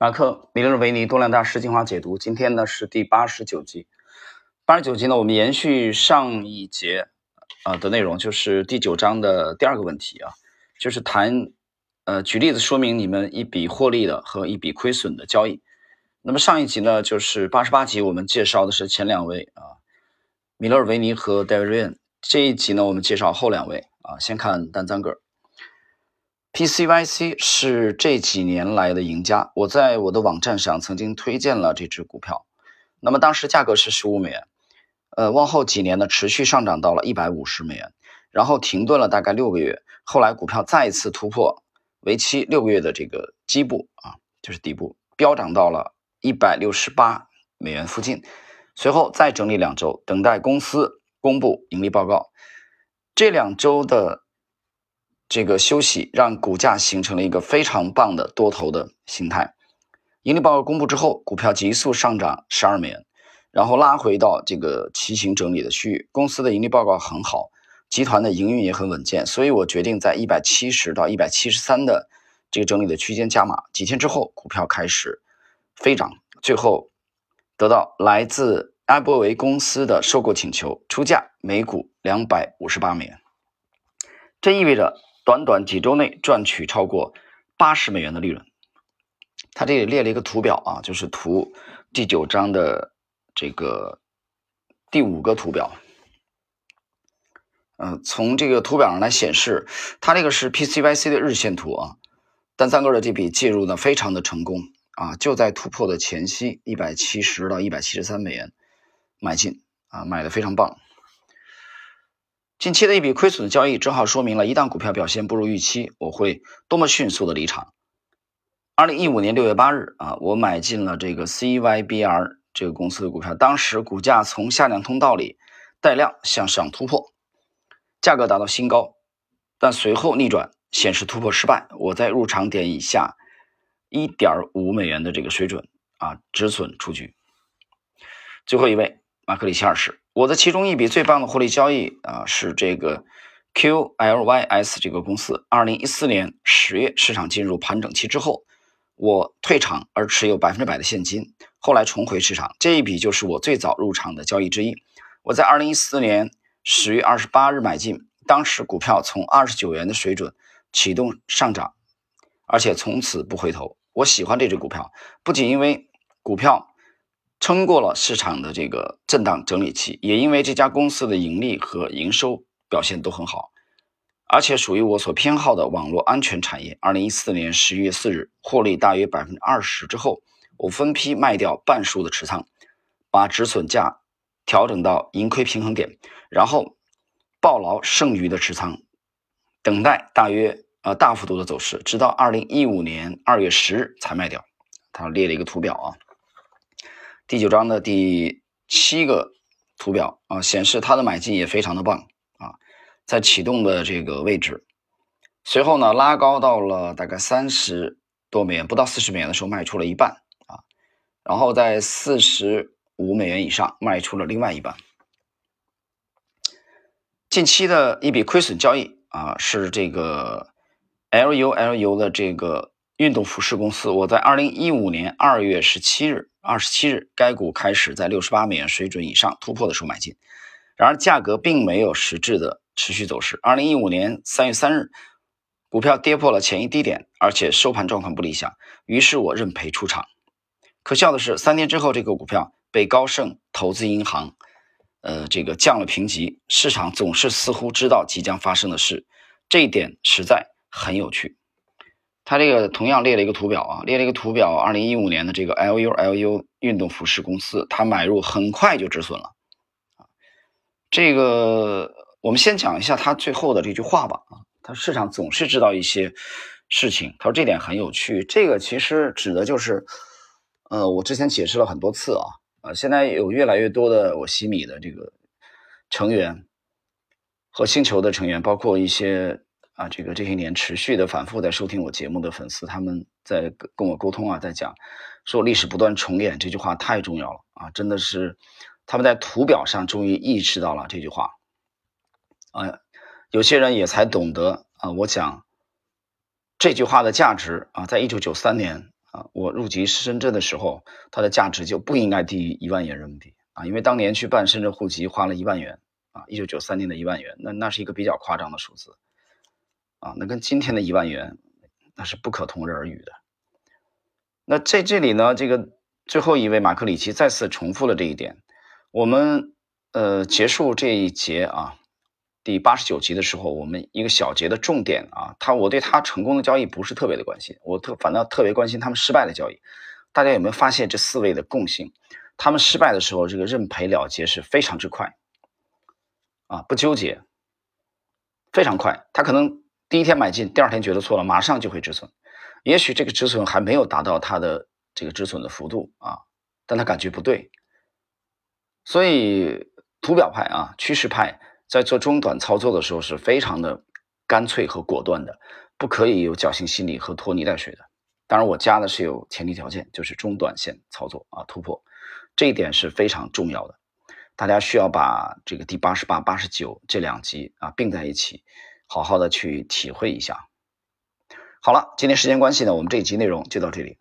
马克米勒尔维尼多量大师精华解读，今天呢是第八十九集。八十九集呢，我们延续上一节啊的内容，就是第九章的第二个问题啊，就是谈呃举例子说明你们一笔获利的和一笔亏损的交易。那么上一集呢，就是八十八集，我们介绍的是前两位啊，米勒尔维尼和戴维瑞这一集呢，我们介绍后两位啊，先看丹赞格尔。PCYC 是这几年来的赢家，我在我的网站上曾经推荐了这只股票，那么当时价格是十五美元，呃，往后几年呢持续上涨到了一百五十美元，然后停顿了大概六个月，后来股票再一次突破为期六个月的这个基部啊，就是底部，飙涨到了一百六十八美元附近，随后再整理两周，等待公司公布盈利报告，这两周的。这个休息让股价形成了一个非常棒的多头的形态。盈利报告公布之后，股票急速上涨十二美元，然后拉回到这个骑行整理的区域。公司的盈利报告很好，集团的营运也很稳健，所以我决定在一百七十到一百七十三的这个整理的区间加码。几天之后，股票开始飞涨，最后得到来自埃博维公司的收购请求，出价每股两百五十八美元。这意味着。短短几周内赚取超过八十美元的利润，他这里列了一个图表啊，就是图第九章的这个第五个图表。嗯，从这个图表上来显示，它这个是 PCYC 的日线图啊。单三哥的这笔介入呢，非常的成功啊，就在突破的前夕，一百七十到一百七十三美元买进啊，买的非常棒。近期的一笔亏损的交易，正好说明了一旦股票表现不如预期，我会多么迅速的离场。二零一五年六月八日啊，我买进了这个 CYBR 这个公司的股票，当时股价从下降通道里带量向上突破，价格达到新高，但随后逆转显示突破失败，我在入场点以下一点五美元的这个水准啊止损出局。最后一位马克里奇二世。我的其中一笔最棒的获利交易啊，是这个 QLYS 这个公司。二零一四年十月市场进入盘整期之后，我退场而持有百分之百的现金，后来重回市场。这一笔就是我最早入场的交易之一。我在二零一四年十月二十八日买进，当时股票从二十九元的水准启动上涨，而且从此不回头。我喜欢这只股票，不仅因为股票。撑过了市场的这个震荡整理期，也因为这家公司的盈利和营收表现都很好，而且属于我所偏好的网络安全产业。二零一四年十一月四日，获利大约百分之二十之后，我分批卖掉半数的持仓，把止损价调整到盈亏平衡点，然后抱牢剩余的持仓，等待大约呃大幅度的走势，直到二零一五年二月十日才卖掉。他列了一个图表啊。第九章的第七个图表啊，显示它的买进也非常的棒啊，在启动的这个位置，随后呢拉高到了大概三十多美元，不到四十美元的时候卖出了一半啊，然后在四十五美元以上卖出了另外一半。近期的一笔亏损交易啊，是这个 LULU 的这个运动服饰公司，我在二零一五年二月十七日。二十七日，该股开始在六十八美元水准以上突破的时候买进，然而价格并没有实质的持续走势。二零一五年三月三日，股票跌破了前一低点，而且收盘状况不理想，于是我认赔出场。可笑的是，三天之后，这个股票被高盛投资银行，呃，这个降了评级。市场总是似乎知道即将发生的事，这一点实在很有趣。他这个同样列了一个图表啊，列了一个图表。二零一五年的这个 LULU 运动服饰公司，它买入很快就止损了啊。这个我们先讲一下他最后的这句话吧啊，他市场总是知道一些事情，他说这点很有趣。这个其实指的就是，呃，我之前解释了很多次啊呃，现在有越来越多的我西米的这个成员和星球的成员，包括一些。啊，这个这些年持续的反复在收听我节目的粉丝，他们在跟我沟通啊，在讲说历史不断重演这句话太重要了啊，真的是他们在图表上终于意识到了这句话。啊，有些人也才懂得啊，我讲这句话的价值啊，在一九九三年啊，啊，我入籍深圳的时候，它的价值就不应该低于一万元人民币啊，因为当年去办深圳户籍花了一万元啊，一九九三年的一万元，那那是一个比较夸张的数字啊，那跟今天的一万元那是不可同日而语的。那在这里呢，这个最后一位马克里奇再次重复了这一点。我们呃结束这一节啊。第八十九集的时候，我们一个小节的重点啊，他我对他成功的交易不是特别的关心，我特反倒特别关心他们失败的交易。大家有没有发现这四位的共性？他们失败的时候，这个认赔了结是非常之快啊，不纠结，非常快。他可能第一天买进，第二天觉得错了，马上就会止损。也许这个止损还没有达到他的这个止损的幅度啊，但他感觉不对。所以图表派啊，趋势派。在做中短操作的时候是非常的干脆和果断的，不可以有侥幸心理和拖泥带水的。当然，我加的是有前提条件，就是中短线操作啊突破，这一点是非常重要的。大家需要把这个第八十八、八十九这两集啊并在一起，好好的去体会一下。好了，今天时间关系呢，我们这一集内容就到这里。